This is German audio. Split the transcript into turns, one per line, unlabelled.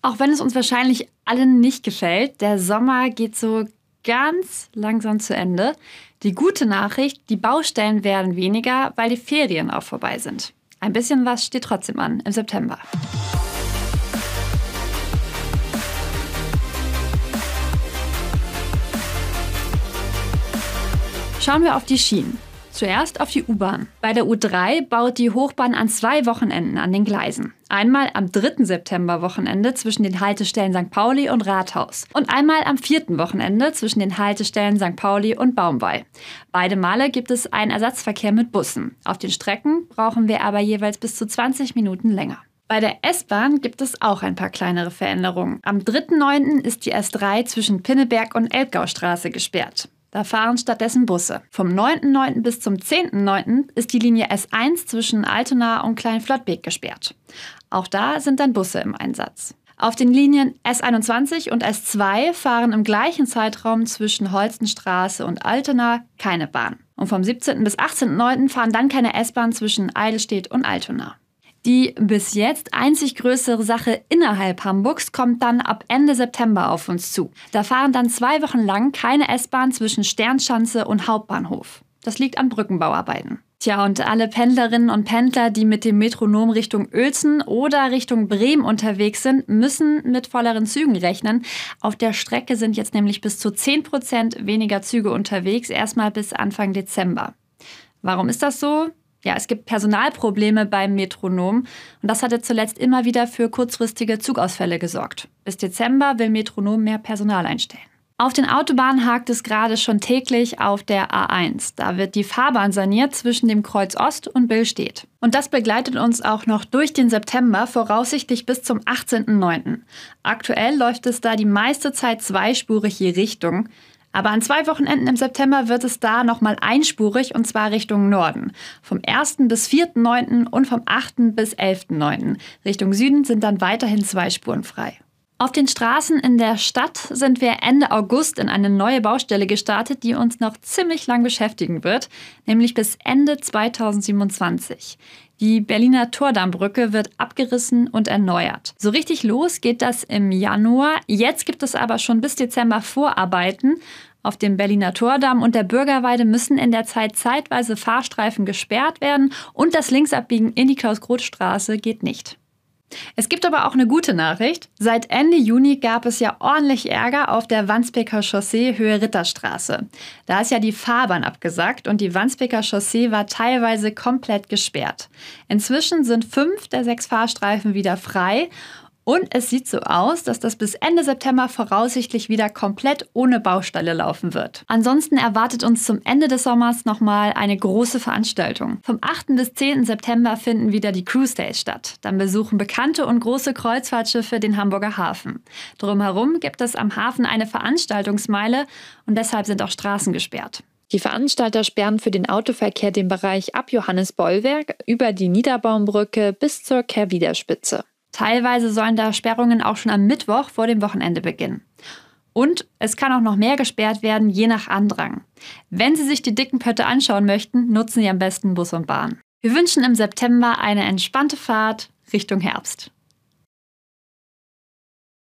Auch wenn es uns wahrscheinlich allen nicht gefällt, der Sommer geht so ganz langsam zu Ende. Die gute Nachricht, die Baustellen werden weniger, weil die Ferien auch vorbei sind. Ein bisschen was steht trotzdem an im September. Schauen wir auf die Schienen. Zuerst auf die U-Bahn. Bei der U3 baut die Hochbahn an zwei Wochenenden an den Gleisen. Einmal am 3. September-Wochenende zwischen den Haltestellen St. Pauli und Rathaus und einmal am 4. Wochenende zwischen den Haltestellen St. Pauli und Baumwall. Beide Male gibt es einen Ersatzverkehr mit Bussen. Auf den Strecken brauchen wir aber jeweils bis zu 20 Minuten länger. Bei der S-Bahn gibt es auch ein paar kleinere Veränderungen. Am 3.9. ist die S3 zwischen Pinneberg und Elbgaustraße gesperrt. Da fahren stattdessen Busse. Vom 9.9. bis zum 10.9. ist die Linie S1 zwischen Altona und Kleinflottbek gesperrt. Auch da sind dann Busse im Einsatz. Auf den Linien S21 und S2 fahren im gleichen Zeitraum zwischen Holstenstraße und Altona keine Bahn. Und vom 17. bis 18.9. fahren dann keine S-Bahn zwischen Eidelstedt und Altona. Die bis jetzt einzig größere Sache innerhalb Hamburgs kommt dann ab Ende September auf uns zu. Da fahren dann zwei Wochen lang keine S-Bahn zwischen Sternschanze und Hauptbahnhof. Das liegt an Brückenbauarbeiten. Tja, und alle Pendlerinnen und Pendler, die mit dem Metronom Richtung Uelzen oder Richtung Bremen unterwegs sind, müssen mit volleren Zügen rechnen. Auf der Strecke sind jetzt nämlich bis zu 10 Prozent weniger Züge unterwegs, erstmal bis Anfang Dezember. Warum ist das so? Ja, es gibt Personalprobleme beim Metronom und das hatte zuletzt immer wieder für kurzfristige Zugausfälle gesorgt. Bis Dezember will Metronom mehr Personal einstellen. Auf den Autobahnen hakt es gerade schon täglich auf der A1. Da wird die Fahrbahn saniert zwischen dem Kreuz Ost und Billstedt. Und das begleitet uns auch noch durch den September, voraussichtlich bis zum 18.09. Aktuell läuft es da die meiste Zeit zweispurig je Richtung. Aber an zwei Wochenenden im September wird es da nochmal einspurig und zwar Richtung Norden. Vom 1. bis 4.9. und vom 8. bis 11.9. Richtung Süden sind dann weiterhin zwei Spuren frei. Auf den Straßen in der Stadt sind wir Ende August in eine neue Baustelle gestartet, die uns noch ziemlich lang beschäftigen wird, nämlich bis Ende 2027. Die Berliner Tordammbrücke wird abgerissen und erneuert. So richtig los geht das im Januar. Jetzt gibt es aber schon bis Dezember Vorarbeiten. Auf dem Berliner Tordamm und der Bürgerweide müssen in der Zeit zeitweise Fahrstreifen gesperrt werden und das Linksabbiegen in die Klaus-Groth-Straße geht nicht. Es gibt aber auch eine gute Nachricht. Seit Ende Juni gab es ja ordentlich Ärger auf der Wandsbeker Chaussee Höhe Ritterstraße. Da ist ja die Fahrbahn abgesagt und die Wandsbeker Chaussee war teilweise komplett gesperrt. Inzwischen sind fünf der sechs Fahrstreifen wieder frei und es sieht so aus, dass das bis Ende September voraussichtlich wieder komplett ohne Baustelle laufen wird. Ansonsten erwartet uns zum Ende des Sommers nochmal eine große Veranstaltung. Vom 8. bis 10. September finden wieder die Cruise Days statt. Dann besuchen bekannte und große Kreuzfahrtschiffe den Hamburger Hafen. Drumherum gibt es am Hafen eine Veranstaltungsmeile und deshalb sind auch Straßen gesperrt. Die Veranstalter sperren für den Autoverkehr den Bereich ab Johannes Bollwerk über die Niederbaumbrücke bis zur Kehrwiederspitze. Teilweise sollen da Sperrungen auch schon am Mittwoch vor dem Wochenende beginnen. Und es kann auch noch mehr gesperrt werden, je nach Andrang. Wenn Sie sich die dicken Pötte anschauen möchten, nutzen Sie am besten Bus und Bahn. Wir wünschen im September eine entspannte Fahrt Richtung Herbst.